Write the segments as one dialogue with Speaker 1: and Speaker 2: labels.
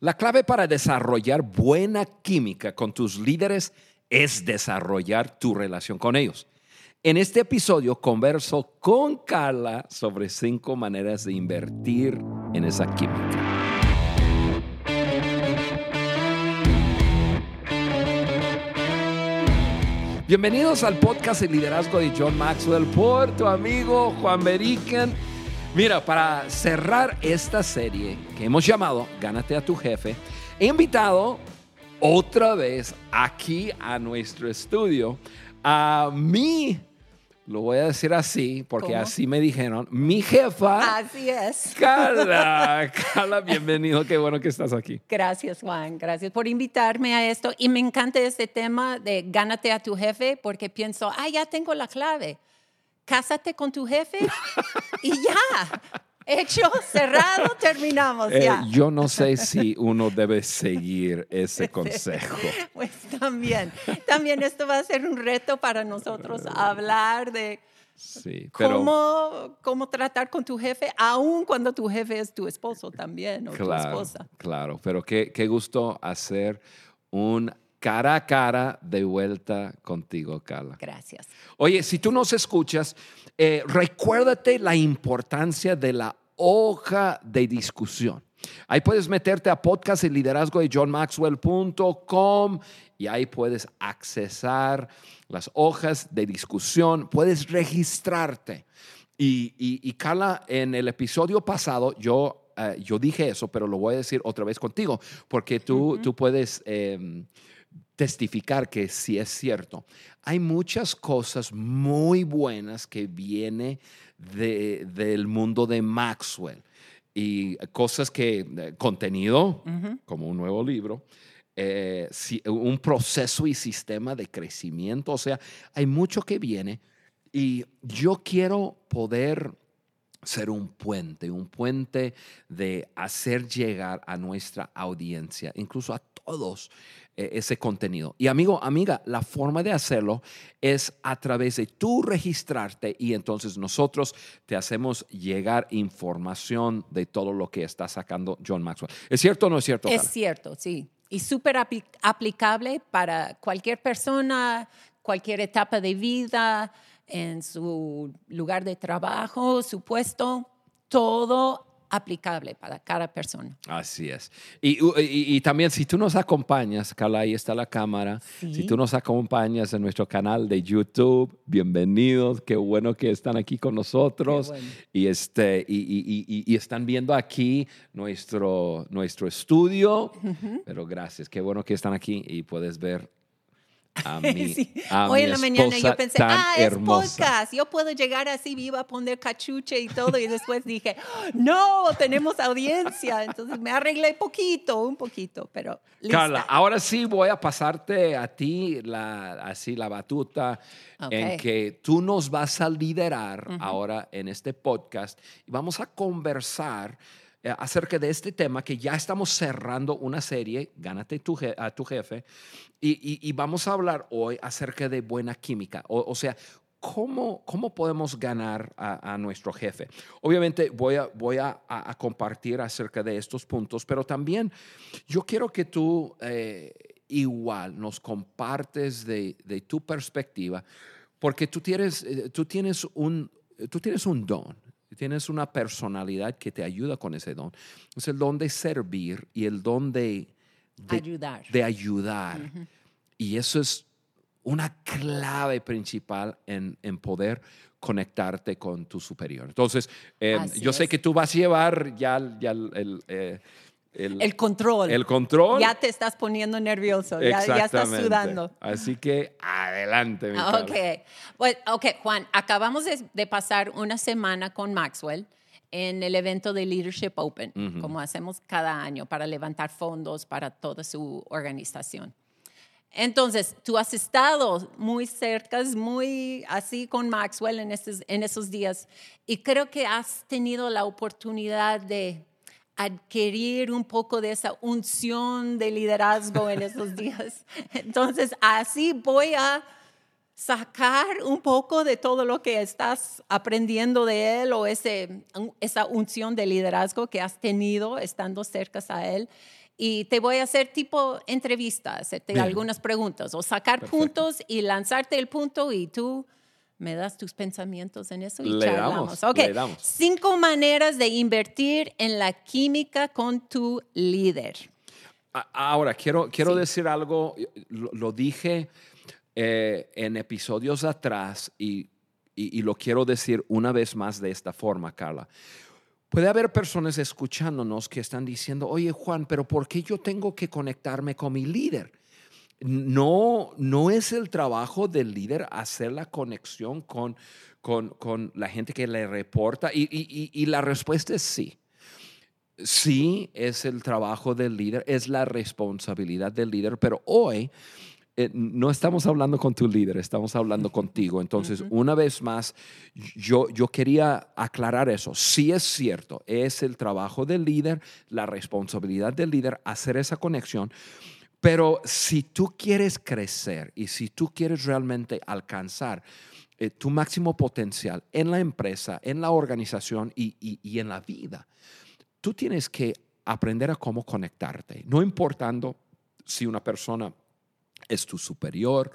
Speaker 1: La clave para desarrollar buena química con tus líderes es desarrollar tu relación con ellos. En este episodio converso con Carla sobre cinco maneras de invertir en esa química. Bienvenidos al podcast de liderazgo de John Maxwell por tu amigo Juan Beriken. Mira, para cerrar esta serie que hemos llamado Gánate a tu jefe, he invitado otra vez aquí a nuestro estudio a mi lo voy a decir así, porque así me dijeron. Mi jefa.
Speaker 2: Así es.
Speaker 1: Carla. Carla, bienvenido. Qué bueno que estás aquí.
Speaker 2: Gracias, Juan. Gracias por invitarme a esto. Y me encanta este tema de gánate a tu jefe, porque pienso, ah, ya tengo la clave. Cásate con tu jefe y ya. Hecho, cerrado, terminamos eh, ya.
Speaker 1: Yo no sé si uno debe seguir ese consejo.
Speaker 2: Pues también, también esto va a ser un reto para nosotros hablar de cómo, cómo tratar con tu jefe, aun cuando tu jefe es tu esposo también o tu esposa.
Speaker 1: Claro, pero qué, qué gusto hacer un cara a cara de vuelta contigo, Carla.
Speaker 2: Gracias.
Speaker 1: Oye, si tú nos escuchas, eh, recuérdate la importancia de la hoja de discusión. Ahí puedes meterte a podcast y liderazgo de johnmaxwell.com y ahí puedes accesar las hojas de discusión, puedes registrarte. Y, Carla, en el episodio pasado yo, eh, yo dije eso, pero lo voy a decir otra vez contigo, porque tú, tú puedes... Em, testificar que sí es cierto. Hay muchas cosas muy buenas que vienen de, del mundo de Maxwell y cosas que, eh, contenido, como un nuevo libro, eh, un proceso y sistema de crecimiento, o sea, hay mucho que viene y yo quiero poder ser un puente, un puente de hacer llegar a nuestra audiencia, incluso a todos ese contenido. Y amigo, amiga, la forma de hacerlo es a través de tú registrarte y entonces nosotros te hacemos llegar información de todo lo que está sacando John Maxwell. ¿Es cierto o no es cierto?
Speaker 2: Es cierto, sí. Y súper aplicable para cualquier persona, cualquier etapa de vida, en su lugar de trabajo, su puesto, todo aplicable para cada persona.
Speaker 1: Así es. Y, también si tú nos acompañas, Carla, ahí está la cámara, si tú nos acompañas en nuestro canal de YouTube, bienvenidos, qué bueno que están aquí con nosotros. Y, este, y, están viendo aquí nuestro, nuestro estudio, pero gracias, qué bueno que están aquí y puedes ver a
Speaker 2: Hoy en la mañana yo pensé, ah, es podcast, yo puedo llegar así viva a poner cachuche y todo. Y después dije, no, tenemos audiencia. Entonces me arreglé poquito, un poquito, pero.
Speaker 1: Carla, ahora sí voy a pasarte a ti la, así la batuta en que tú nos vas a liderar ahora en este podcast y vamos a conversar acerca de este tema que ya estamos cerrando una serie, Gánate tu a tu jefe, y, vamos a hablar hoy acerca de buena química, o, sea, ¿Cómo, ¿cómo, podemos ganar a, nuestro jefe? Obviamente voy, a, voy a, compartir acerca de estos puntos, pero también yo quiero que tú eh, igual nos compartes de, tu perspectiva, porque tú tienes, eh, tú, tienes un, tú tienes un don, tienes una personalidad que te ayuda con ese don. Es el don de servir y el don de,
Speaker 2: ayudar.
Speaker 1: De ayudar. Y eso es una clave principal en, poder conectarte con tu superior. Entonces, em, yo sé que tú vas a llevar ya, ya el, eh,
Speaker 2: el, control.
Speaker 1: El control.
Speaker 2: Ya te estás poniendo nervioso, ya, estás sudando.
Speaker 1: Así que adelante. Mi
Speaker 2: okay. Well, ok, Juan, acabamos de, pasar una semana con Maxwell en el evento de Leadership Open, como hacemos cada año para levantar fondos para toda su organización. Entonces, tú has estado muy cerca, muy así con Maxwell en en esos días y creo que has tenido la oportunidad de adquirir un poco de esa unción de liderazgo en esos días. Entonces, así voy a sacar un poco de todo lo que estás aprendiendo de él o ese, esa unción de liderazgo que has tenido estando cerca a él y te voy a hacer tipo entrevista, hacerte
Speaker 1: Bien.
Speaker 2: algunas preguntas o sacar
Speaker 1: Perfecto.
Speaker 2: puntos y lanzarte el punto y tú me das tus pensamientos en eso y
Speaker 1: Le
Speaker 2: charlamos.
Speaker 1: damos,
Speaker 2: Ok,
Speaker 1: le damos.
Speaker 2: cinco maneras de invertir en la química con tu líder.
Speaker 1: Ahora, quiero, quiero
Speaker 2: Sí.
Speaker 1: decir algo, lo, lo dije eh, en episodios atrás y, y- y lo quiero decir una vez más de esta forma, Carla. Puede haber personas escuchándonos que están diciendo, oye Juan, pero ¿por qué yo tengo que conectarme con mi líder? No, no es el trabajo del líder hacer la conexión con, con, con la gente que le reporta y, y- la respuesta es sí. Sí, es el trabajo del líder, es la responsabilidad del líder, pero hoy eh, no estamos hablando con tu líder, estamos hablando contigo. Entonces, una vez más, yo, yo quería aclarar eso. Sí es cierto, es el trabajo del líder, la responsabilidad del líder hacer esa conexión, pero si tú quieres crecer y si tú quieres realmente alcanzar eh, tu máximo potencial en la empresa, en la organización y- en la vida, tú tienes que aprender a cómo conectarte, no importando si una persona es tu superior,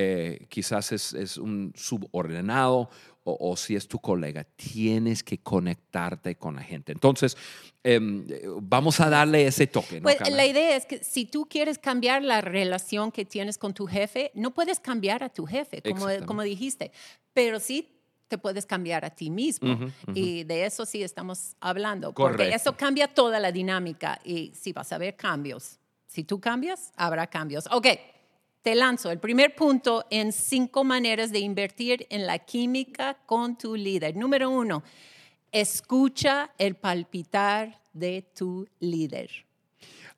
Speaker 1: eh, quizás es, es un subordinado o, o si es tu colega, tienes que conectarte con la gente. Entonces, em, eh, vamos a darle ese toque. ¿no,
Speaker 2: Pues
Speaker 1: Carla?
Speaker 2: la idea es que si tú quieres cambiar la relación que tienes con tu jefe, no puedes cambiar a tu jefe, como, como dijiste, pero sí te puedes cambiar a ti mismo. Y de eso sí estamos hablando, porque
Speaker 1: Correcto.
Speaker 2: eso cambia toda la dinámica y sí vas a ver cambios. Si tú cambias, habrá cambios. Ok, te lanzo el primer punto en cinco maneras de invertir en la química con tu líder. Número uno, escucha el palpitar de tu líder.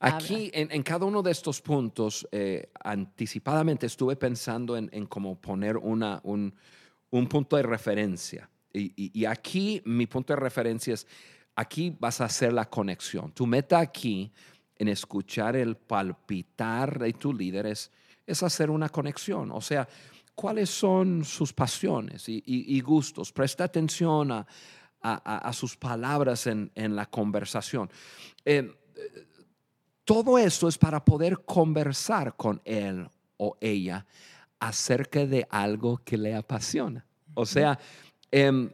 Speaker 1: Aquí, en, en cada uno de estos puntos, eh, anticipadamente estuve pensando en, en cómo poner una, un, un punto de referencia. Y, y- y aquí mi punto de referencia es, aquí vas a hacer la conexión. Tu meta aquí en escuchar el palpitar de tu líder es, es hacer una conexión. O sea, cuáles son sus pasiones y, y- y gustos. Presta atención a, a- sus palabras en, en la conversación. Eh, todo esto es para poder conversar con él o ella acerca de algo que le apasiona. O sea, em,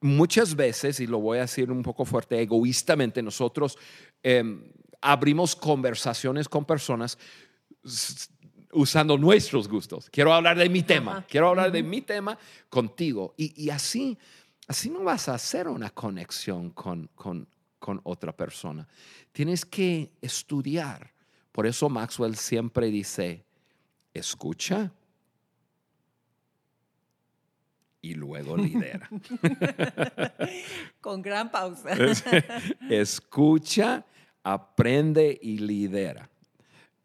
Speaker 1: muchas veces, y lo voy a decir un poco fuerte, egoístamente, nosotros em, abrimos conversaciones con personas usando nuestros gustos. Quiero hablar de mi tema,
Speaker 2: Ajá.
Speaker 1: quiero hablar de mi tema contigo. Y, y así, así no vas a hacer una conexión con, con, con otra persona. Tienes que estudiar. Por eso Maxwell siempre dice, escucha y luego lidera.
Speaker 2: Con gran pausa.
Speaker 1: escucha, aprende y lidera.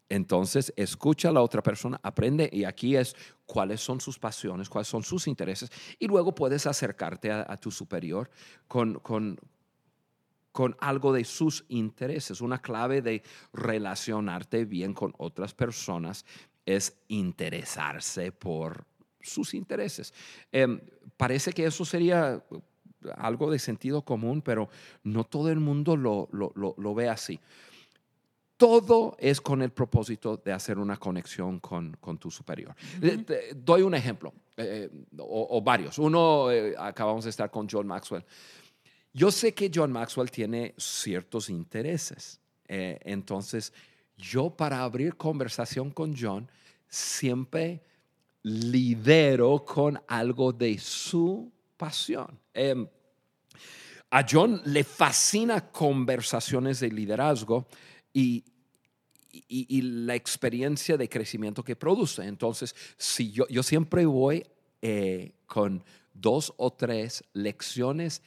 Speaker 1: Entonces, escucha a la otra persona, aprende y aquí es cuáles son sus pasiones, cuáles son sus intereses y luego puedes acercarte a, tu superior con, con, con algo de sus intereses. Una clave de relacionarte bien con otras personas es interesarse por sus intereses. Em, parece que eso sería algo de sentido común, pero no todo el mundo lo- lo- lo ve así. Todo es con el propósito de hacer una conexión con, con tu superior. Eh, te- doy un ejemplo, eh, o, o varios. Uno, eh, acabamos de estar con John Maxwell. Yo sé que John Maxwell tiene ciertos intereses. eh, entonces, yo para abrir conversación con John, siempre lidero con algo de su pasión. Em, a John le fascina conversaciones de liderazgo y, y- y la experiencia de crecimiento que produce. Entonces, si yo, yo siempre voy eh, con dos o tres lecciones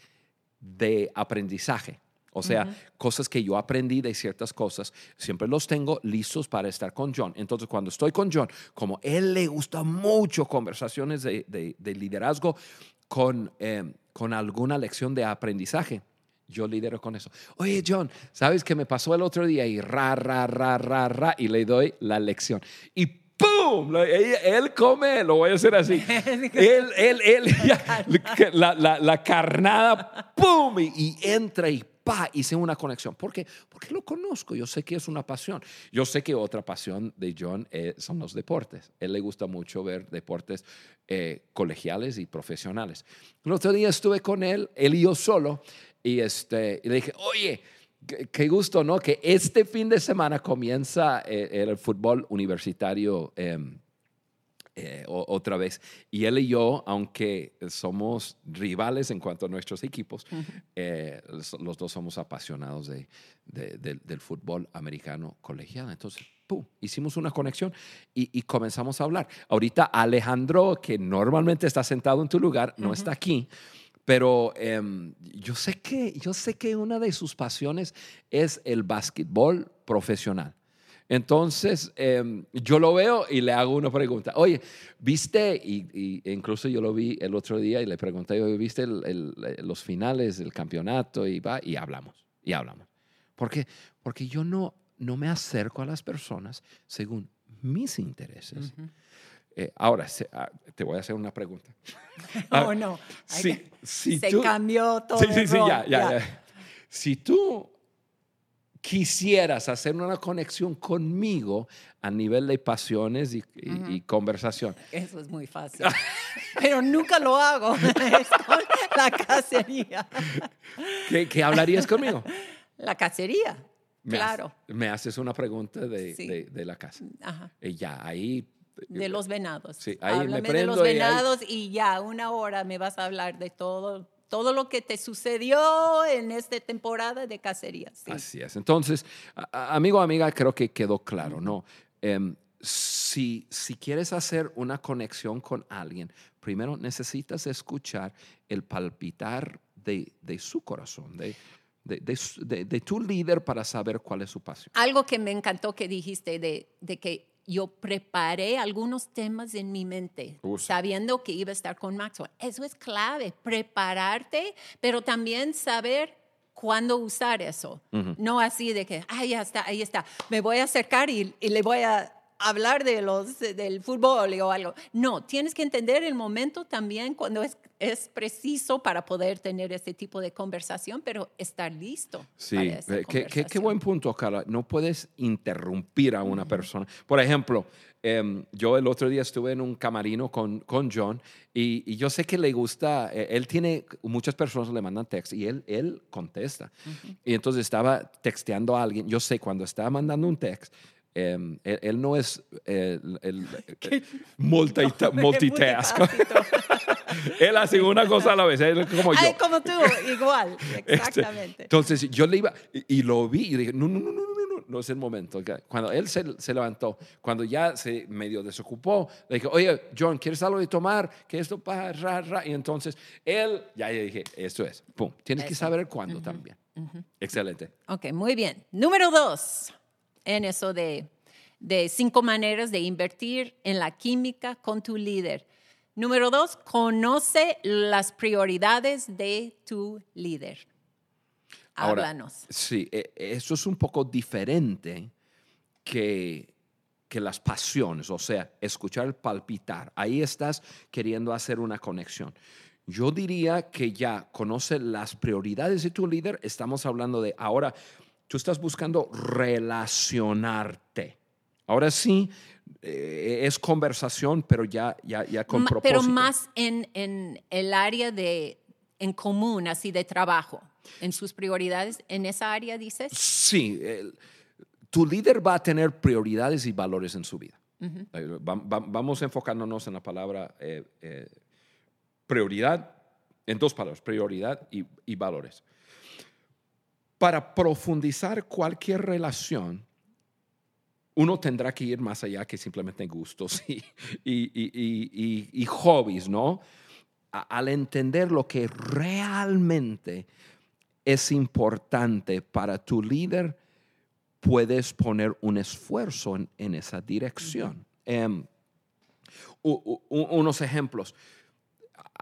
Speaker 1: de aprendizaje. O sea, cosas que yo aprendí de ciertas cosas, siempre los tengo listos para estar con John. Entonces, cuando estoy con John, como él le gusta mucho conversaciones de, de- de liderazgo con, eh, con alguna lección de aprendizaje, yo lidero con eso. Oye, John, ¿sabes qué me pasó el otro día? Y ra, ra, ra, ra, ra, y le doy la lección. Y ¡pum! Él, él come, lo voy a hacer así. él, él, él, ya, la, la, la carnada, ¡pum! Y, y entra y pa, hice una conexión. ¿Por qué? Porque lo conozco, yo sé que es una pasión. Yo sé que otra pasión de John eh, son los deportes. él le gusta mucho ver deportes eh, colegiales y profesionales. El otro día estuve con él, él y yo solo, y, este, y le dije, oye, qué gusto, ¿no? Que este fin de semana comienza eh, el fútbol universitario. Em, eh, otra vez. Y él y yo, aunque somos rivales en cuanto a nuestros equipos, eh, los, dos somos apasionados de, del fútbol americano colegial. Entonces, ¡pum! hicimos una conexión y, comenzamos a hablar. Ahorita Alejandro, que normalmente está sentado en tu lugar, no está aquí. Pero em, yo, sé que, yo sé que una de sus pasiones es el básquetbol profesional. Entonces, em, yo lo veo y le hago una pregunta. Oye, ¿viste? Y, incluso yo lo vi el otro día y le pregunté, ¿viste los finales del campeonato? Y va, y hablamos, y hablamos. ¿Por qué? Porque yo no, no me acerco a las personas según mis intereses. Eh, ahora, ah, te voy a hacer una pregunta.
Speaker 2: oh, no. se cambió todo. Sí, sí, sí, ya, ya, ya.
Speaker 1: Si tú quisieras hacer una conexión conmigo a nivel de pasiones y, conversación.
Speaker 2: Eso es muy fácil. Pero nunca lo hago. La cacería.
Speaker 1: ¿Qué, hablarías conmigo?
Speaker 2: La cacería. claro.
Speaker 1: me haces una pregunta de, la casa. Ajá. Y ya, ahí
Speaker 2: de los venados.
Speaker 1: Sí, ahí me prendo
Speaker 2: de los venados y, ya, una hora me vas a hablar de todo todo lo que te sucedió en esta temporada de cacería.
Speaker 1: Así es. Entonces, amigo, amiga, creo que quedó claro, ¿no? Em, si, si quieres hacer una conexión con alguien, primero necesitas escuchar el palpitar de, de su corazón, de, de, de, tu líder para saber cuál es su pasión.
Speaker 2: Algo que me encantó que dijiste de, de que yo preparé algunos temas en mi mente, sabiendo que iba a estar con Maxwell. Eso es clave, prepararte, pero también saber cuándo usar eso. No así de que, ah, ya está, ahí está, me voy a acercar y, y le voy a hablar de los, del fútbol o algo. No, tienes que entender el momento también cuando es, es preciso para poder tener ese tipo de conversación, pero estar listo.
Speaker 1: Sí, eh, qué, qué, buen punto, Carla. No puedes interrumpir a una persona. Por ejemplo, em, yo el otro día estuve en un camarino con, con John y, yo sé que le gusta, eh, él tiene, muchas personas le mandan text y él, él contesta. Y entonces estaba texteando a alguien. Yo sé cuando estaba mandando un text, Em, él, no es el, el multitask. él hace una cosa a la vez, él como yo.
Speaker 2: Ay, como tú, igual, este, exactamente.
Speaker 1: entonces yo le iba y, lo vi y dije, no, no, no, no, no, no, no es el momento. Cuando él se, se, levantó, cuando ya se medio desocupó, le dije, oye, John, ¿quieres algo de tomar? Que esto para, ra, ra. Y entonces él, ya le dije, esto es, pum, tienes que saber cuándo también. Excelente.
Speaker 2: Ok, muy bien. Número dos en eso de, de cinco maneras de invertir en la química con tu líder. Número dos, conoce las prioridades de tu líder. Háblanos.
Speaker 1: sí, e, eso es un poco diferente que, que las pasiones, o sea, escuchar el palpitar. Ahí estás queriendo hacer una conexión. Yo diría que ya conoce las prioridades de tu líder. Estamos hablando de ahora tú estás buscando relacionarte. Ahora sí, eh, es conversación, pero ya, ya, ya con propósito.
Speaker 2: Pero más en, en, el área de, en común, así de trabajo, en sus prioridades, en esa área dices.
Speaker 1: Sí, tu líder va a tener prioridades y valores en su vida. vamos enfocándonos en la palabra eh, eh, prioridad, en dos palabras, prioridad y, y valores para profundizar cualquier relación, uno tendrá que ir más allá que simplemente gustos y, y, hobbies, ¿no? al entender lo que realmente es importante para tu líder, puedes poner un esfuerzo en, esa dirección. Em, unos ejemplos.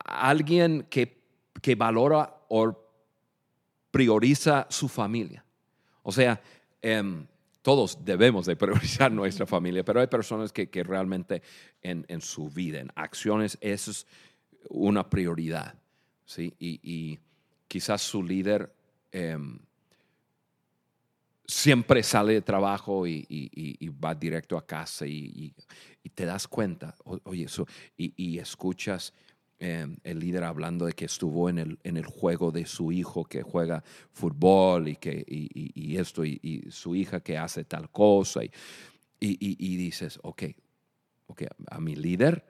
Speaker 1: Alguien que, que valora o prioriza su familia. O sea, em, todos debemos de priorizar nuestra familia, pero hay personas que, realmente en, su vida, en acciones, eso es una prioridad. ¿sí? Y, quizás su líder em, siempre sale de trabajo y, y- y va directo a casa y, y- y te das cuenta, oye, eso, y, y escuchas eh, el líder hablando de que estuvo en el, en el juego de su hijo que juega fútbol y, que, y, esto, y, su hija que hace tal cosa, y, y- dices, ok, ok, a mi líder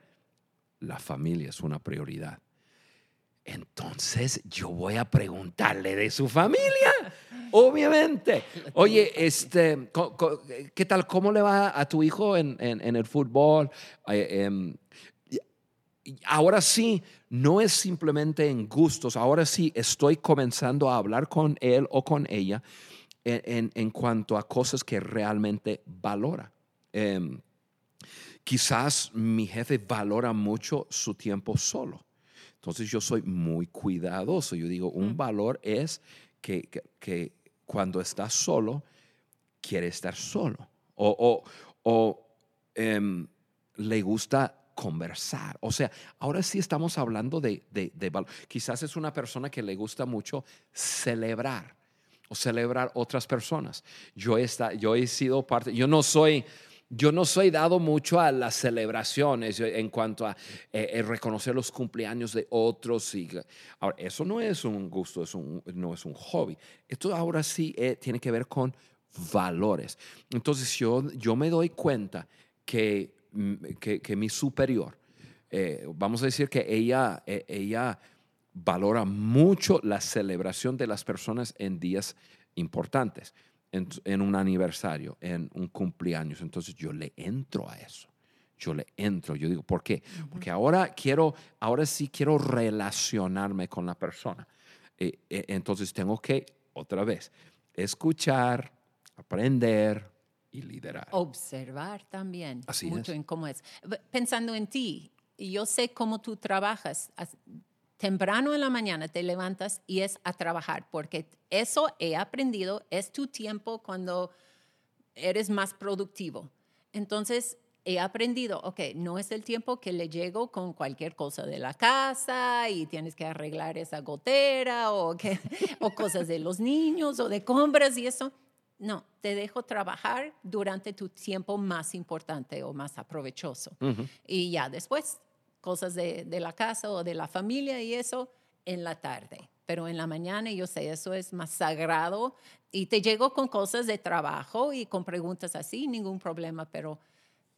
Speaker 1: la familia es una prioridad. Entonces yo voy a preguntarle de su familia, obviamente. Oye, este, ¿qué tal? ¿Cómo le va a tu hijo en, en- el fútbol? Eh, em, ahora sí, no es simplemente en gustos, ahora sí estoy comenzando a hablar con él o con ella en, en- en cuanto a cosas que realmente valora. Em, quizás mi jefe valora mucho su tiempo solo. Entonces yo soy muy cuidadoso. Yo digo, un valor es que, que- que cuando estás solo, quiere estar solo. O, o- o, em, le gusta conversar. O sea, ahora sí estamos hablando de, de, de valor. Quizás es una persona que le gusta mucho celebrar o celebrar otras personas. Yo, esta, yo he sido parte, yo no soy, yo no soy dado mucho a las celebraciones en cuanto a eh, eh, reconocer los cumpleaños de otros. Y, eso no es un gusto, es un, no es un hobby. Esto ahora sí eh, tiene que ver con valores. Entonces yo, yo me doy cuenta que, que, que mi superior, eh, vamos a decir que ella, eh, ella valora mucho la celebración de las personas en días importantes, en, en un aniversario, en un cumpleaños. Entonces yo le entro a eso. Yo le entro. Yo digo, ¿por qué? Porque ahora quiero, ahora sí quiero relacionarme con la persona. Eh, entonces tengo que, otra vez, escuchar, aprender y liderar.
Speaker 2: Observar también.
Speaker 1: Así
Speaker 2: mucho
Speaker 1: es.
Speaker 2: en cómo es. Pensando en ti, yo sé cómo tú trabajas. As- Temprano en la mañana te levantas y es a trabajar, porque eso he aprendido, es tu tiempo cuando eres más productivo. Entonces, he aprendido, ok, no es el tiempo que le llego con cualquier cosa de la casa y tienes que arreglar esa gotera o, que, o cosas de los niños o de compras y eso. No, te dejo trabajar durante tu tiempo más importante o más aprovechoso. Y ya después, cosas de, de la casa o de la familia y eso en la tarde. Pero en la mañana yo sé, eso es más sagrado y te llego con cosas de trabajo y con preguntas así, ningún problema, pero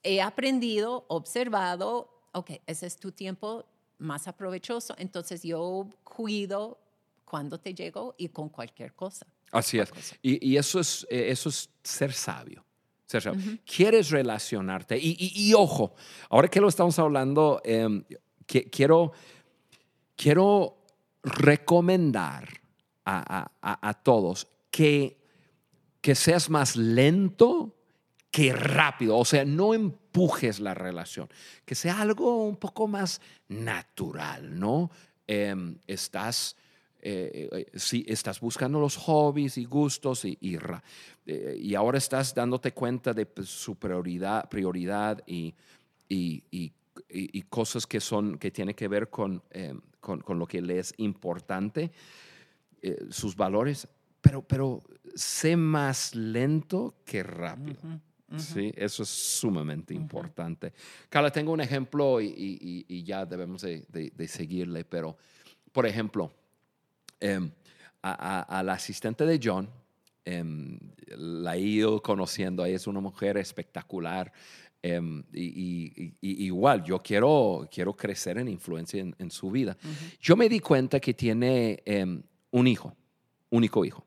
Speaker 2: he aprendido, observado, ok, ese es tu tiempo más aprovechoso, entonces yo cuido cuando te llego y con cualquier cosa.
Speaker 1: Así es. Y, y eso, es, eh, eso es ser sabio. Ser sabio. Quieres relacionarte. Y, y- y ojo, ahora que lo estamos hablando, em, que- quiero, quiero recomendar a, a- a- a todos que, que seas más lento que rápido. O sea, no empujes la relación. Que sea algo un poco más natural, ¿no? Em, estás, eh, eh, si estás buscando los hobbies y gustos y, y, eh, y ahora estás dándote cuenta de pues, su prioridad, prioridad y, y, y- cosas que son que tienen que ver con, con, con lo que le es importante, eh, sus valores, pero, pero sé más lento que rápido. Sí, eso es sumamente importante. Carla, tengo un ejemplo y- y ya debemos de, de- de seguirle, pero, por ejemplo, em, a, a- a la asistente de John, em, la he ido conociendo, ella es una mujer espectacular. em, y, y- y- igual, yo quiero, quiero crecer en influencia en, en su vida. Yo me di cuenta que tiene un hijo, único hijo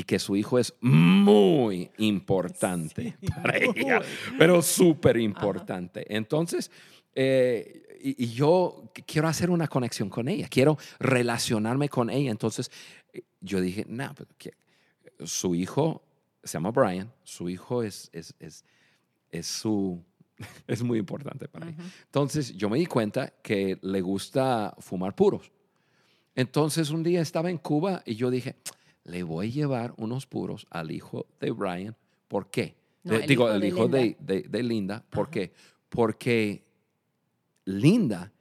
Speaker 1: y que su hijo es muy importante para ella, pero súper importante. Entonces, eh, y, y yo qu- quiero hacer una conexión con ella, quiero relacionarme con ella. Entonces, yo dije, no, pero que- su hijo se llama Brian, su hijo es, es, es, es su... Es muy importante para ella. Entonces, yo me di cuenta que le gusta fumar puros. Entonces un día estaba en Cuba y yo dije, le voy a llevar unos puros al hijo de Brian. ¿Por qué?
Speaker 2: No,
Speaker 1: De-
Speaker 2: el
Speaker 1: digo,
Speaker 2: hijo de
Speaker 1: hijo de,
Speaker 2: Linda.
Speaker 1: de- de Linda. ¿Por qué? Porque Linda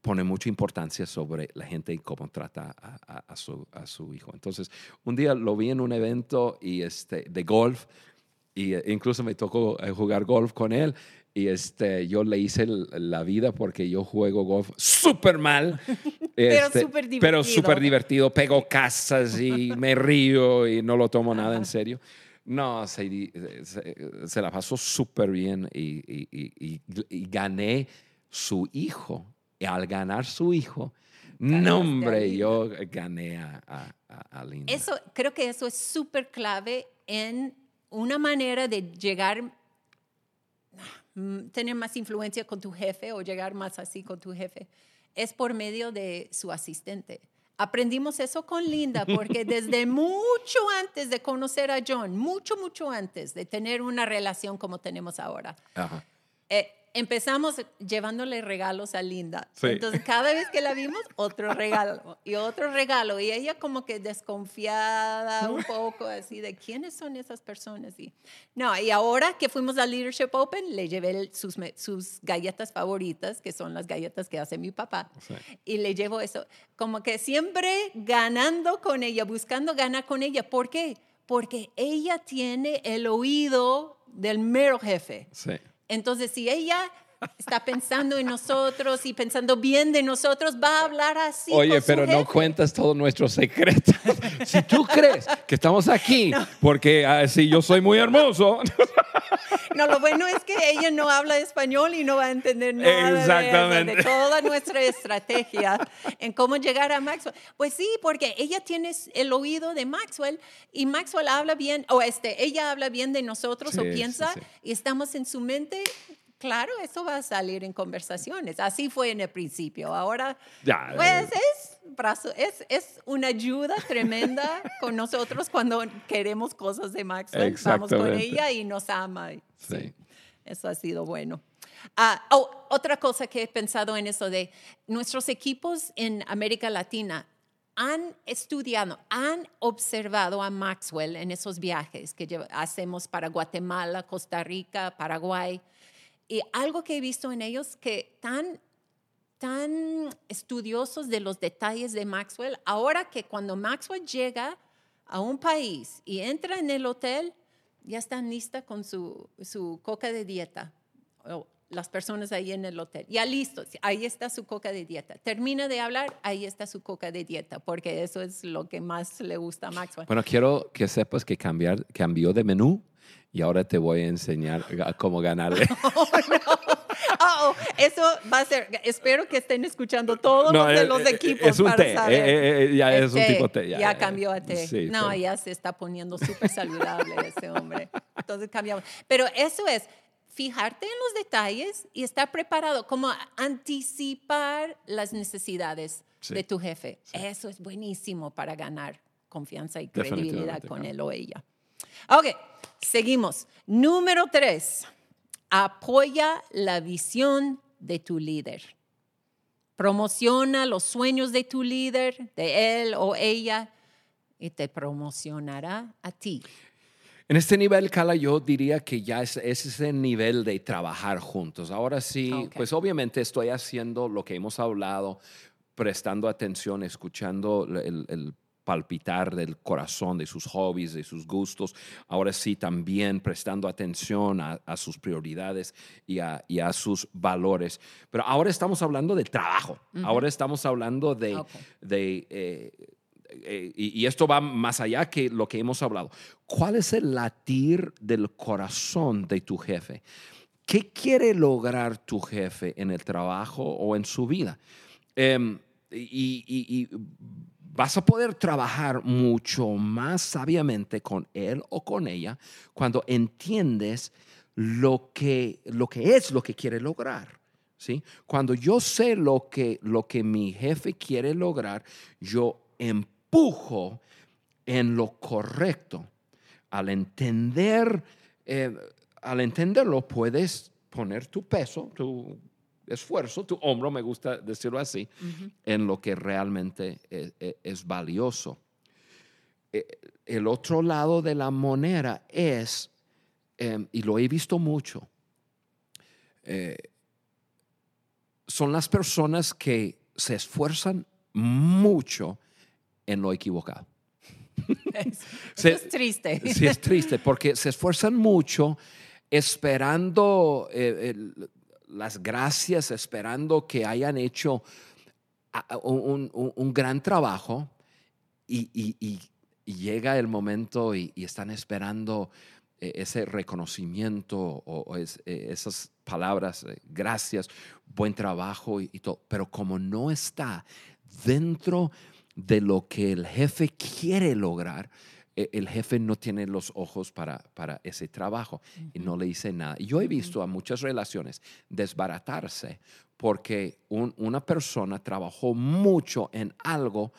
Speaker 1: pone mucha importancia sobre la gente y cómo trata a, a, su, a, su, hijo. Entonces, un día lo vi en un evento y este, de golf y eh, incluso me tocó eh, jugar golf con él y este, yo le hice la vida porque yo juego golf súper mal.
Speaker 2: pero este, súper divertido.
Speaker 1: Pero súper divertido. Pego casas y me río y no lo tomo nada en serio. No, se, se, la pasó súper bien y, y, y, gané su hijo. Y al ganar su hijo, no, hombre, yo gané a, a, a Linda.
Speaker 2: Eso, creo que eso es súper clave en una manera de llegar, tener más influencia con tu jefe o llegar más así con tu jefe, es por medio de su asistente. Aprendimos eso con Linda porque desde mucho antes de conocer a John, mucho, mucho antes de tener una relación como tenemos ahora, eh, empezamos llevándole regalos a Linda. Entonces, cada vez que la vimos, otro regalo y otro regalo. Y ella como que desconfiada un poco, así de quiénes son esas personas. Y, no, y ahora que fuimos al Leadership Open, le llevé sus, sus galletas favoritas, que son las galletas que hace mi papá. Y le llevo eso, como que siempre ganando con ella, buscando ganar con ella. ¿Por qué? Porque ella tiene el oído del mero jefe.
Speaker 1: Sí.
Speaker 2: Entonces, si ella está pensando en nosotros y pensando bien de nosotros, va a hablar así.
Speaker 1: Oye, pero no cuentas todos nuestros secretos. si tú crees que estamos aquí porque así ah, yo soy muy hermoso.
Speaker 2: no, lo bueno es que ella no habla español y no va a entender nada Exactamente. De, toda nuestra estrategia en cómo llegar a Maxwell. Pues sí, porque ella tiene el oído de Maxwell y Maxwell habla bien, o este, ella habla bien de nosotros o piensa y estamos en su mente Claro, eso va a salir en conversaciones. Así fue en el principio. Ahora, pues es, es, es, una ayuda tremenda con nosotros cuando queremos cosas de Max. Vamos con ella y nos ama. Sí. Eso ha sido bueno. Oh, otra cosa que he pensado en eso de nuestros equipos en América Latina han estudiado, han observado a Maxwell en esos viajes que hacemos para Guatemala, Costa Rica, Paraguay y algo que he visto en ellos que tan tan estudiosos de los detalles de Maxwell, ahora que cuando Maxwell llega a un país y entra en el hotel, ya están listas con su, su coca de dieta. Las personas ahí en el hotel. Ya listo, ahí está su coca de dieta. Termina de hablar, ahí está su coca de dieta, porque eso es lo que más le gusta a Maxwell.
Speaker 1: Bueno, quiero que sepas que cambiar, cambió de menú y ahora te voy a enseñar cómo ganarle.
Speaker 2: Oh, eso va a ser, espero que estén escuchando todos los de eh, los
Speaker 1: eh,
Speaker 2: equipos
Speaker 1: es un
Speaker 2: para
Speaker 1: té,
Speaker 2: saber.
Speaker 1: Eh, ya es, un tipo té.
Speaker 2: Ya, cambió a té. no, ya se está poniendo súper saludable ese hombre. Entonces cambiamos. Pero eso es, fijarte en los detalles y estar preparado, como anticipar las necesidades de tu jefe. Eso es buenísimo para ganar confianza y credibilidad con él o ella. Ok, seguimos. Número tres, apoya la visión de tu líder. Promociona los sueños de tu líder, de él o ella, y te promocionará a ti.
Speaker 1: En este nivel, Cala, yo diría que ya es, ese nivel de trabajar juntos. Ahora sí, pues obviamente estoy haciendo lo que hemos hablado, prestando atención, escuchando el, el palpitar del corazón, de sus hobbies, de sus gustos. Ahora sí, también prestando atención a, sus prioridades y a, sus valores. Pero ahora estamos hablando de trabajo. Ahora estamos hablando de... de eh, eh, y, esto va más allá que lo que hemos hablado. ¿Cuál es el latir del corazón de tu jefe? ¿Qué quiere lograr tu jefe en el trabajo o en su vida? Em, y, vas a poder trabajar mucho más sabiamente con él o con ella cuando entiendes lo que, lo que es lo que quiere lograr. ¿sí? Cuando yo sé lo que, lo que mi jefe quiere lograr, yo empujo en lo correcto. Al entender, eh, al entenderlo, puedes poner tu peso, tu esfuerzo, tu hombro, me gusta decirlo así, en lo que realmente e, e, es, valioso. E, el otro lado de la moneda es, em, y lo he visto mucho, eh, son las personas que se esfuerzan mucho en lo equivocado.
Speaker 2: Eso
Speaker 1: Se-
Speaker 2: es triste.
Speaker 1: Sí, es triste porque se esfuerzan mucho esperando eh, el- las gracias, esperando que hayan hecho a- a- un, un- un gran trabajo y, y- y- y llega el momento y, están esperando eh, ese reconocimiento o, o es- eh, esas palabras, gracias, buen trabajo y, y todo, pero como no está dentro de lo que el jefe quiere lograr, eh, el jefe no tiene los ojos para, para ese trabajo y no le dice nada. Yo he visto a muchas relaciones desbaratarse porque un- una persona trabajó mucho en algo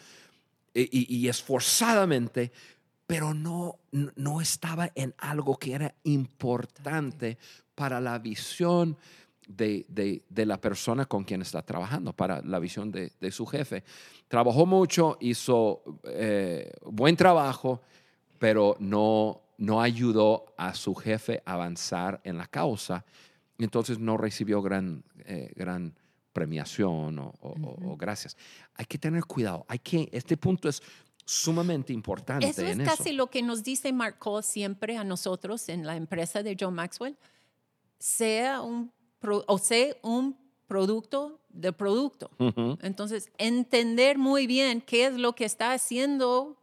Speaker 1: y, y- y esforzadamente, pero no, no- no estaba en algo que era importante. para la visión de, de- de la persona con quien está trabajando, para la visión de, de su jefe. Trabajó mucho, hizo eh, buen trabajo, pero no, no ayudó a su jefe a avanzar en la causa. Entonces no recibió gran, eh, gran premiación o, o- o- o gracias. Hay que tener cuidado. Hay que, este punto es sumamente importante
Speaker 2: Eso es
Speaker 1: en
Speaker 2: casi
Speaker 1: eso.
Speaker 2: lo que nos dice Mark Cole siempre a nosotros en la empresa de John Maxwell. Sea un, pro- o sea un producto de producto. Entonces, entender muy bien qué es lo que está haciendo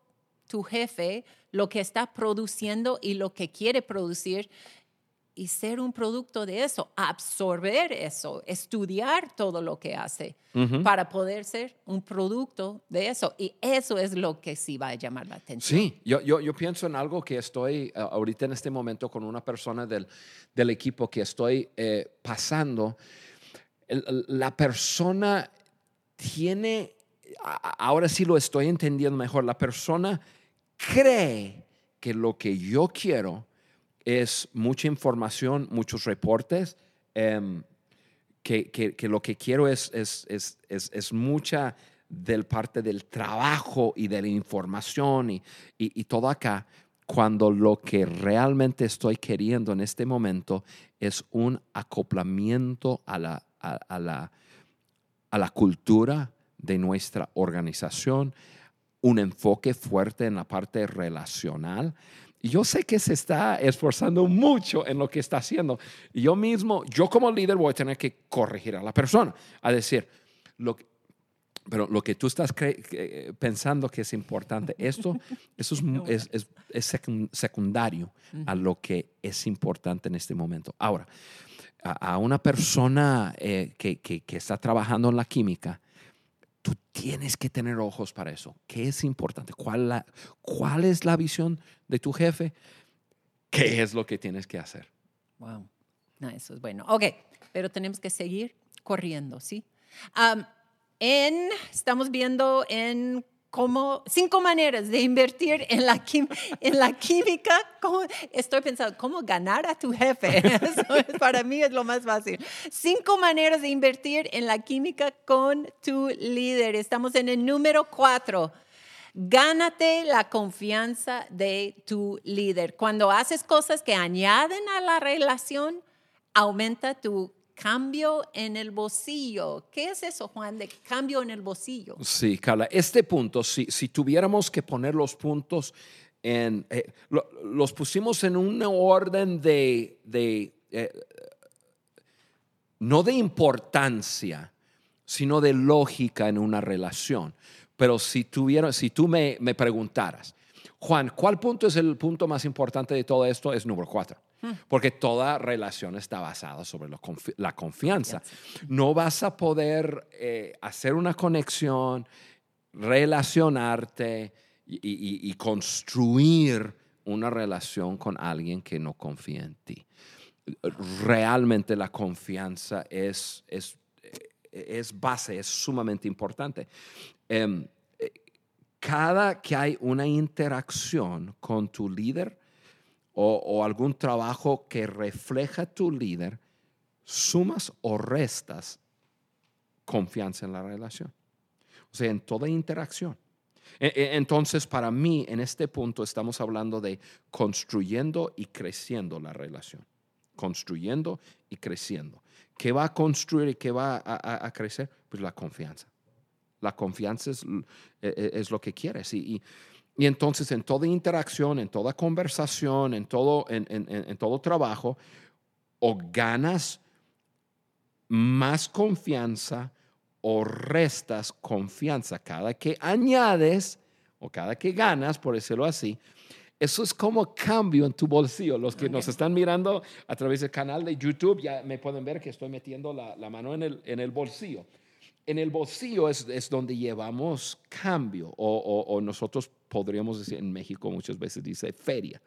Speaker 2: tu jefe, lo que está produciendo y lo que quiere producir y ser un producto de eso, absorber eso, estudiar todo lo que hace
Speaker 1: Ujú.
Speaker 2: para poder ser un producto de eso. Y eso es lo que sí va a llamar la atención.
Speaker 1: Sí, yo, yo, yo pienso en algo que estoy eh, ahorita en este momento con una persona del, del equipo que estoy eh, pasando. El- la persona tiene, ahora sí lo estoy entendiendo mejor, la persona cree que lo que yo quiero es mucha información, muchos reportes, em, que, que- que lo que quiero es, es, es, es, mucha del parte del trabajo y de la información y, y, y todo acá, cuando lo que realmente estoy queriendo en este momento es un acoplamiento a la, a, a la, a la cultura de nuestra organización, un enfoque fuerte en la parte relacional. Y yo sé que se está esforzando mucho en lo que está haciendo. Y yo mismo, yo como líder voy a tener que corregir a la persona, a decir, lo pero lo que tú estás que- pensando que es importante, esto, eso es, mu- es, es- es secun- secundario a lo que es importante en este momento. Ahora, a, a una persona eh, que, que- que está trabajando en la química, tú tienes que tener ojos para eso. ¿Qué es importante? ¿Cuál, la- ¿Cuál es la visión de tu jefe? ¿Qué es lo que tienes que hacer?
Speaker 2: Wow. No, eso es bueno. Ok, pero tenemos que seguir corriendo, ¿sí? En, estamos viendo en cómo, cinco maneras de invertir en la, en la química. Estoy pensando, ¿cómo ganar a tu jefe? Eso es- para mí es lo más fácil. Cinco maneras de invertir en la química con tu líder. Estamos en el número cuatro. Gánate la confianza de tu líder. Cuando haces cosas que añaden a la relación, aumenta tu cambio en el bolsillo. ¿Qué es eso, Juan, de cambio en el bolsillo?
Speaker 1: Sí, Carla, este punto, si, si tuviéramos que poner los puntos en, eh, lo- los pusimos en un orden de, de, eh, no de importancia, sino de lógica en una relación. Pero si, tuviera, si tú me, me preguntaras, Juan, ¿cuál punto es el punto más importante de todo esto? Es número cuatro. Porque toda relación está basada sobre lo confi- la confianza. No vas a poder eh, hacer una conexión, relacionarte y, y- y construir una relación con alguien que no confía en ti. Realmente la confianza es, es, eh, es base, es sumamente importante. Em, eh, cada que hay una interacción con tu líder o, algún trabajo que refleja tu líder, sumas o restas confianza en la relación. O sea, en toda interacción. E- e- Entonces, para mí, en este punto estamos hablando de construyendo y creciendo la relación. Construyendo y creciendo. ¿Qué va a construir y qué va a, crecer? Pues la confianza. La confianza es, e, e, es lo que quieres. Y, entonces en toda interacción, en toda conversación, en todo, en, en, en todo trabajo, o ganas más confianza o restas confianza. Cada que añades o cada que ganas, por decirlo así, eso es como cambio en tu bolsillo. Los que nos están mirando a través del canal de YouTube ya me pueden ver que estoy metiendo la, la mano en el, en el, bolsillo. En el bolsillo es, es donde llevamos cambio, o, o, nosotros podríamos decir en México muchas veces dice feria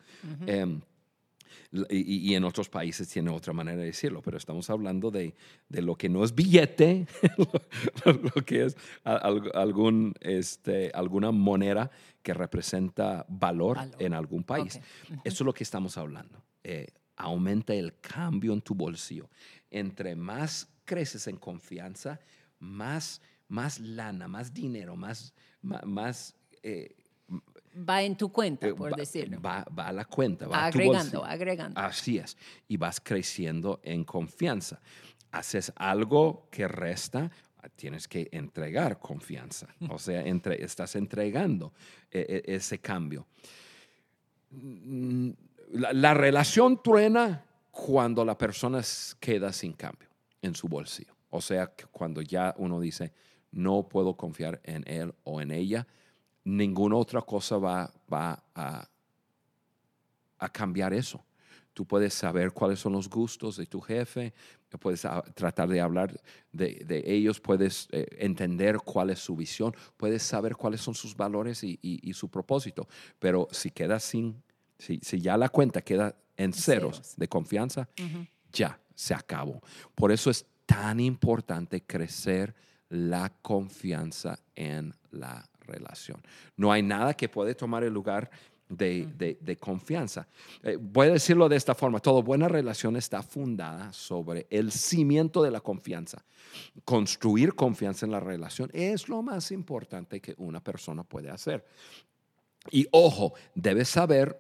Speaker 1: y, en otros países tiene otra manera de decirlo, pero estamos hablando de, de lo que no es billete, lo, que es algún, este, alguna moneda que representa valor, en algún país. Eso es lo que estamos hablando. Eh, aumenta el cambio en tu bolsillo. Entre más creces en confianza, más, más lana, más dinero, más, más, eh,
Speaker 2: va en tu cuenta, eh, por decirlo.
Speaker 1: Va, a la cuenta, va
Speaker 2: agregando, agregando.
Speaker 1: Así es. Y vas creciendo en confianza. Haces algo que resta, tienes que entregar confianza. O sea, entre, estás entregando eh, eh, ese cambio. Mm, la, la, relación truena cuando la persona queda sin cambio en su bolsillo. O sea, cuando ya uno dice, no puedo confiar en él o en ella, ninguna otra cosa va, va a, cambiar eso. Tú puedes saber cuáles son los gustos de tu jefe, puedes tratar de hablar de, ellos, puedes eh, entender cuál es su visión, puedes saber cuáles son sus valores y, su propósito. Pero si queda sin, si, ya la cuenta queda en ceros, de confianza, ya se acabó. Por eso es tan importante crecer la confianza en la relación. No hay nada que puede tomar el lugar de, confianza. Eh, voy a decirlo de esta forma, toda buena relación está fundada sobre el cimiento de la confianza. Construir confianza en la relación es lo más importante que una persona puede hacer. Y ojo, debes saber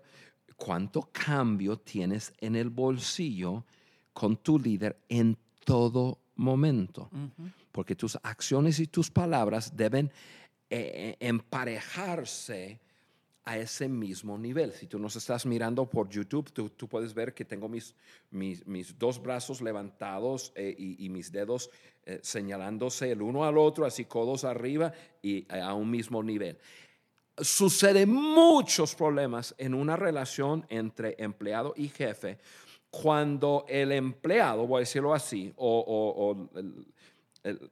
Speaker 1: cuánto cambio tienes en el bolsillo con tu líder en todo momento, porque tus acciones y tus palabras deben eh, emparejarse a ese mismo nivel. Si tú nos estás mirando por YouTube, tú, puedes ver que tengo mis, mis, dos brazos levantados eh, y, mis dedos eh, señalándose el uno al otro, así codos arriba y a un mismo nivel. Sucede muchos problemas en una relación entre empleado y jefe cuando el empleado, voy a decirlo así, o, el,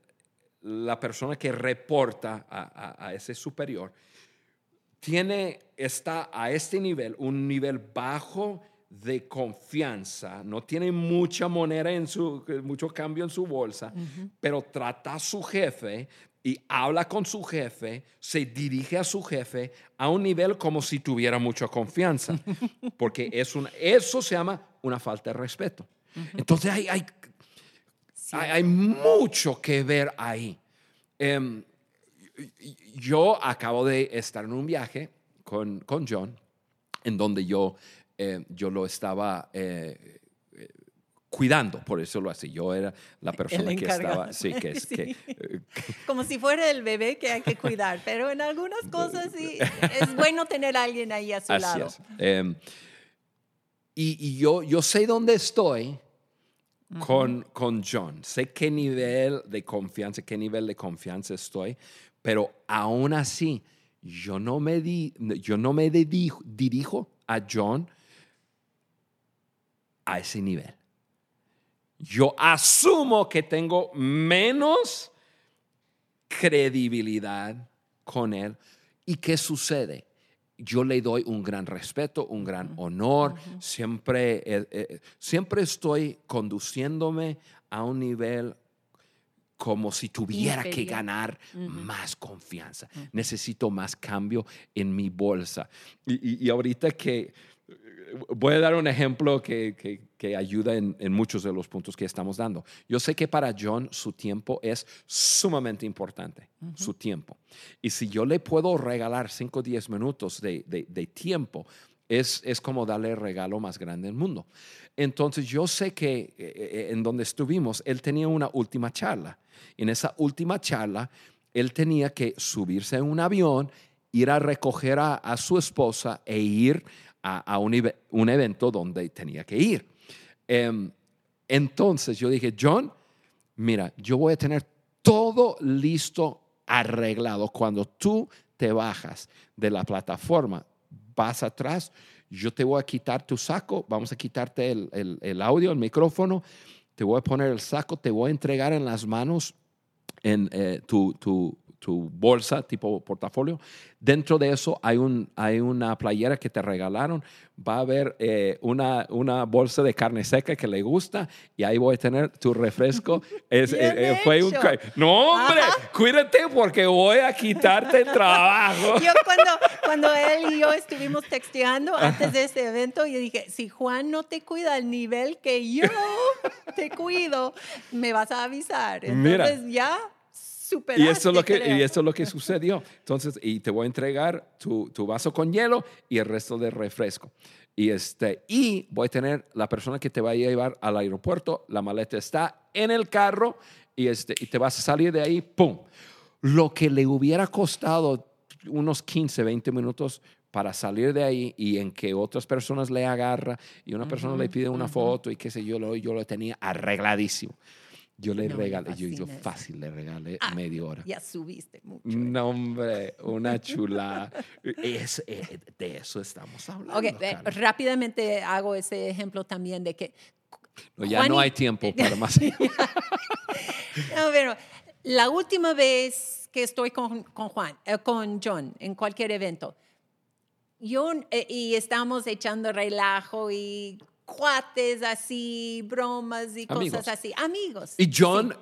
Speaker 1: la persona que reporta a, ese superior tiene, está a este nivel, un nivel bajo de confianza, no tiene mucha moneda en su, mucho cambio en su bolsa, pero trata a su jefe y habla con su jefe, se dirige a su jefe a un nivel como si tuviera mucha confianza, porque es un, eso se llama una falta de respeto. Entonces hay, hay hay, mucho que ver ahí. Em, yo acabo de estar en un viaje con, con John, en donde yo, eh, yo lo estaba eh, cuidando, por eso lo así. Yo era la persona que estaba, sí, que es que,
Speaker 2: como si fuera el bebé que hay que cuidar, pero en algunas cosas sí es bueno tener a alguien ahí a su lado.
Speaker 1: Em, y, y, yo, yo sé dónde estoy con, con John. Sé qué nivel de confianza, qué nivel de confianza estoy, pero aún así yo no me, di, yo no me dirijo a John a ese nivel. Yo asumo que tengo menos credibilidad con él. ¿Y qué sucede? Yo le doy un gran respeto, un gran honor, siempre, eh, eh, siempre estoy conduciéndome a un nivel como si tuviera que ganar más confianza. Necesito más cambio en mi bolsa. y ahorita que voy a dar un ejemplo que, ayuda en, muchos de los puntos que estamos dando. Yo sé que para John su tiempo es sumamente importante, su tiempo. Y si yo le puedo regalar 5 o 10 minutos de, tiempo, es, es, como darle el regalo más grande del mundo. Entonces yo sé que eh, eh, en donde estuvimos, él tenía una última charla. En esa última charla, él tenía que subirse en un avión, ir a recoger a, a su esposa e ir a, un, eve- un evento donde tenía que ir. Em, entonces yo dije, John, mira, yo voy a tener todo listo, arreglado. Cuando tú te bajas de la plataforma, vas atrás, yo te voy a quitar tu saco, vamos a quitarte el, el- audio, el micrófono, te voy a poner el saco, te voy a entregar en las manos en eh, tu- tu bolsa tipo portafolio. Dentro de eso hay, un, hay una playera que te regalaron. Va a haber eh, una, una bolsa de carne seca que le gusta y ahí voy a tener tu refresco. Es, eh, eh, fue un no, hombre, cuídate porque voy a quitarte el trabajo.
Speaker 2: Yo cuando, cuando él y yo estuvimos texteando antes de este evento, yo dije, si Juan no te cuida al nivel que yo te cuido, me vas a avisar.
Speaker 1: Mira.
Speaker 2: Entonces ya superaste,
Speaker 1: Y eso, es lo que, y eso es lo que sucedió. Entonces, y te voy a entregar tu, tu vaso con hielo y el resto de refresco. Y, este, y voy a tener la persona que te va a llevar al aeropuerto, la maleta está en el carro y, este, y te vas a salir de ahí, ¡pum! Lo que le hubiera costado unos 15, 20 minutos para salir de ahí y en que otras personas le agarra y una persona le pide una foto y qué sé yo, yo lo tenía arregladísimo. Yo le
Speaker 2: No,
Speaker 1: regalé, yo, fácil le regalé
Speaker 2: Ah,
Speaker 1: media hora.
Speaker 2: Ya subiste mucho.
Speaker 1: No, hombre, una chula. Es, eh, de eso estamos hablando.
Speaker 2: Ok, eh, rápidamente hago ese ejemplo también de que
Speaker 1: No, ya no
Speaker 2: Juani-
Speaker 1: hay tiempo para más.
Speaker 2: No, pero la última vez que estoy con, con Juan, eh, con John, en cualquier evento, yo eh, y estamos echando relajo y cuates así, bromas y
Speaker 1: Amigos.
Speaker 2: cosas así, amigos.
Speaker 1: Y John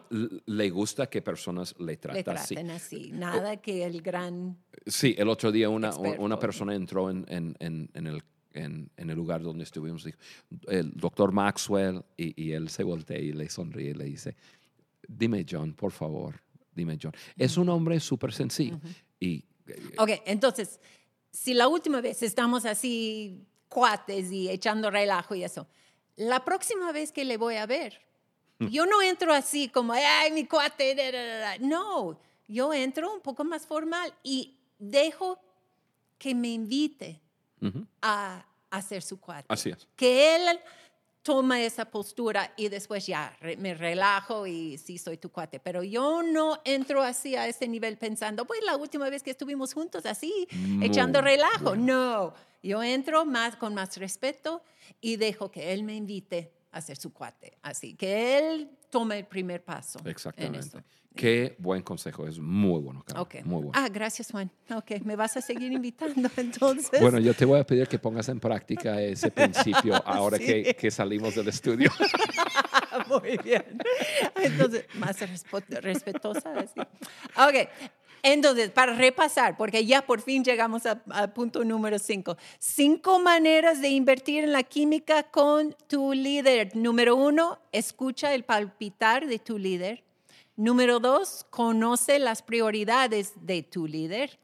Speaker 1: le gusta que personas le
Speaker 2: le
Speaker 1: traten así.
Speaker 2: nada que el gran
Speaker 1: Sí, el otro día una,
Speaker 2: Experto.
Speaker 1: una persona entró en, en- en- en el, en, en el lugar donde estuvimos, dijo, el doctor Maxwell, y, y él se voltea y le sonríe y le dice, dime John, por favor, dime John. Es un hombre súper sencillo. Y eh,
Speaker 2: Ok, entonces, si la última vez estamos así cuates y echando relajo y eso, la próxima vez que le voy a ver, yo no entro así como, ay, mi cuate, da, da, da, da". no, yo entro un poco más formal y dejo que me invite
Speaker 1: ujú,
Speaker 2: a, a ser su cuate.
Speaker 1: así es.
Speaker 2: Que él toma esa postura y después ya me relajo y sí soy tu cuate. Pero yo no entro así a ese nivel pensando, pues la última vez que estuvimos juntos así, echando relajo. No, yo entro más con más respeto y dejo que él me invite a ser su cuate. Así que él tome el primer paso. en
Speaker 1: Exactamente.
Speaker 2: eso.
Speaker 1: Qué buen consejo, es muy bueno, Carla,
Speaker 2: Ok.
Speaker 1: muy bueno.
Speaker 2: Ah, gracias, Juan. Ok, me vas a seguir invitando entonces.
Speaker 1: Bueno, yo te voy a pedir que pongas en práctica ese principio ahora
Speaker 2: Sí.
Speaker 1: que, que salimos del estudio.
Speaker 2: Muy bien. Entonces, más respetuosa. así. Ok. Entonces, para repasar, porque ya por fin llegamos a- al punto número cinco. Cinco maneras de invertir en la química con tu líder. Número uno, escucha el palpitar de tu líder. Número dos, conoce las prioridades de tu líder.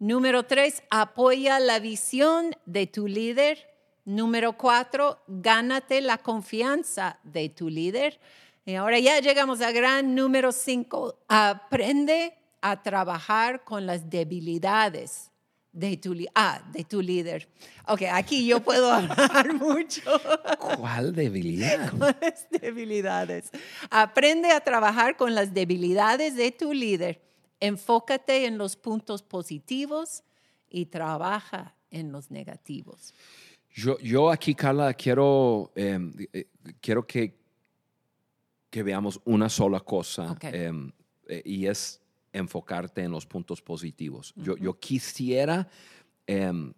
Speaker 2: Número tres, apoya la visión de tu líder. Número cuatro, gánate la confianza de tu líder. Y ahora ya llegamos a gran número cinco, aprende a trabajar con las debilidades de tu, ah, de tu líder. Ok, aquí yo puedo hablar mucho
Speaker 1: ¿Cuál debilidad?
Speaker 2: con las debilidades. Aprende a trabajar con las debilidades de tu líder. Enfócate en los puntos positivos y trabaja en los negativos.
Speaker 1: Yo, yo aquí, Carla, quiero, eh, eh, quiero que, que veamos una sola cosa
Speaker 2: Ok.
Speaker 1: eh, eh, y es enfocarte en los puntos positivos. yo, yo quisiera em,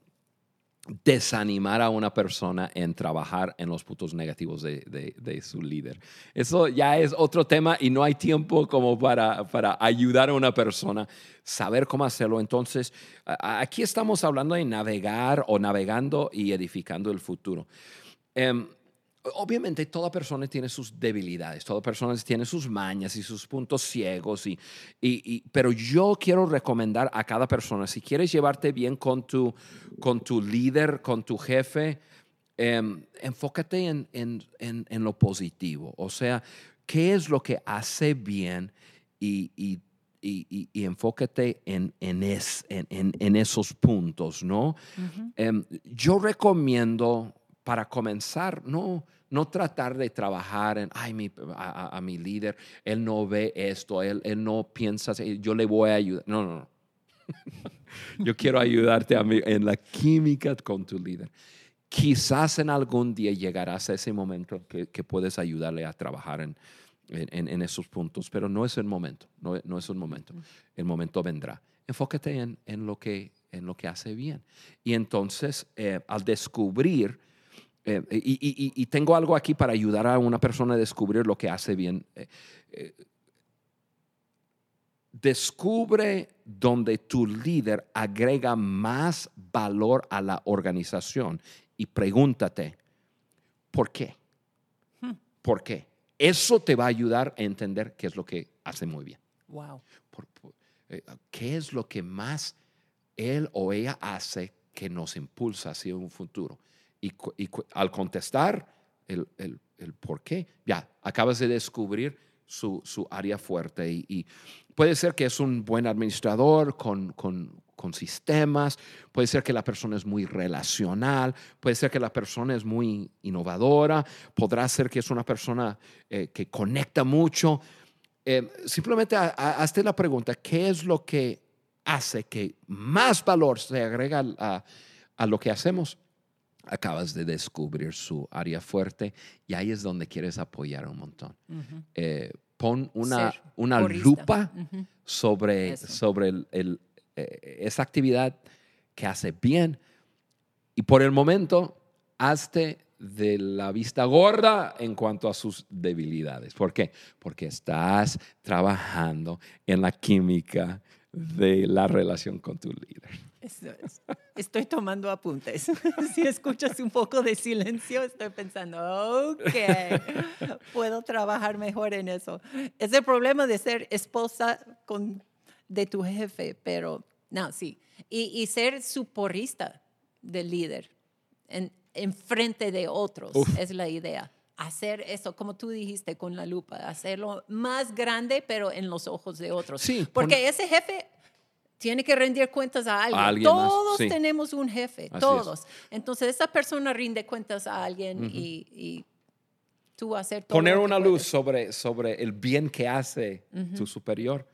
Speaker 1: desanimar a una persona en trabajar en los puntos negativos de, de- de su líder. Eso ya es otro tema y no hay tiempo como para, para ayudar a una persona, saber cómo hacerlo. Entonces, aquí estamos hablando de navegar o navegando y edificando el futuro. Em, Obviamente toda persona tiene sus debilidades, toda persona tiene sus mañas y sus puntos ciegos, y, y- y- pero yo quiero recomendar a cada persona, si quieres llevarte bien con tu, con tu líder, con tu jefe, em, enfócate en, en- en- en lo positivo, o sea, qué es lo que hace bien y, y- y, y- y enfócate en, en, es- en- en- en esos puntos, ¿no? Em, yo recomiendo para comenzar, no, no tratar de trabajar en, ay, mi, a, mi líder, él no ve esto, él, él no piensa, yo le voy a ayudar. No, no, no. yo quiero ayudarte a mí en la química con tu líder. Quizás en algún día llegarás a ese momento que, que puedes ayudarle a trabajar en- en esos puntos, pero no es el momento, no, no es el momento. El momento vendrá. Enfócate en, en lo, que, en lo que hace bien. Y entonces, eh, al descubrir, eh, y, y- tengo algo aquí para ayudar a una persona a descubrir lo que hace bien. eh, eh, descubre donde tu líder agrega más valor a la organización y pregúntate, ¿por qué? ¿Por qué? Eso te va a ayudar a entender qué es lo que hace muy bien.
Speaker 2: Wow.
Speaker 1: Por- por- eh, ¿Qué es lo que más él o ella hace que nos impulsa hacia un futuro? Y, al contestar el, el- el por qué, ya acabas de descubrir su, su área fuerte. Y, puede ser que es un buen administrador con, con- con sistemas, puede ser que la persona es muy relacional, puede ser que la persona es muy innovadora, podrá ser que es una persona eh, que conecta mucho. Eh, simplemente ha- ha- hazte la pregunta, ¿qué es lo que hace que más valor se agrega a, a lo que hacemos? Acabas de descubrir su área fuerte y ahí es donde quieres apoyar un montón. Eh, pon una,
Speaker 2: Ser
Speaker 1: una lupa sobre,
Speaker 2: Eso.
Speaker 1: sobre el- el, eh, esa actividad que hace bien y por el momento hazte de la vista gorda en cuanto a sus debilidades. ¿Por qué? Porque estás trabajando en la química de la relación con tu líder.
Speaker 2: Estoy tomando apuntes. Si escuchas un poco de silencio, estoy pensando, ok, puedo trabajar mejor en eso. Es el problema de ser esposa con, de tu jefe, pero no, sí. Y, y ser su porrista del líder en, en frente de otros
Speaker 1: Uf.
Speaker 2: es la idea. Hacer eso, como tú dijiste, con la lupa, hacerlo más grande, pero en los ojos de otros.
Speaker 1: Sí,
Speaker 2: Porque ese jefe tiene que rendir cuentas a alguien.
Speaker 1: A alguien más,
Speaker 2: todos
Speaker 1: sí.
Speaker 2: tenemos un jefe,
Speaker 1: Así es.
Speaker 2: todos. Entonces esa persona rinde cuentas a alguien y, y tú vas a hacer todo.
Speaker 1: Poner una luz sobre, sobre el bien que hace tu superior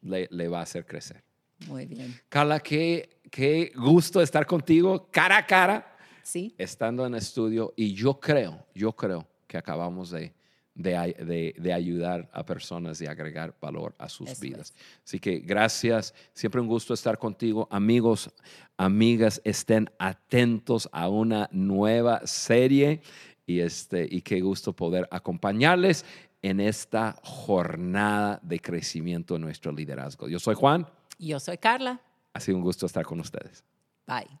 Speaker 1: le, le va a hacer crecer.
Speaker 2: Muy bien.
Speaker 1: Carla, qué, qué gusto estar contigo cara a cara.
Speaker 2: Sí,
Speaker 1: estando en estudio y yo creo, yo creo que acabamos de, de, de- de ayudar a personas y agregar valor a sus
Speaker 2: Eso
Speaker 1: vidas. Así que gracias, siempre un gusto estar contigo. Amigos, amigas, estén atentos a una nueva serie y, este, y qué gusto poder acompañarles en esta jornada de crecimiento en nuestro liderazgo. Yo soy Juan,
Speaker 2: yo soy Carla.
Speaker 1: ha sido un gusto estar con ustedes.
Speaker 2: Bye.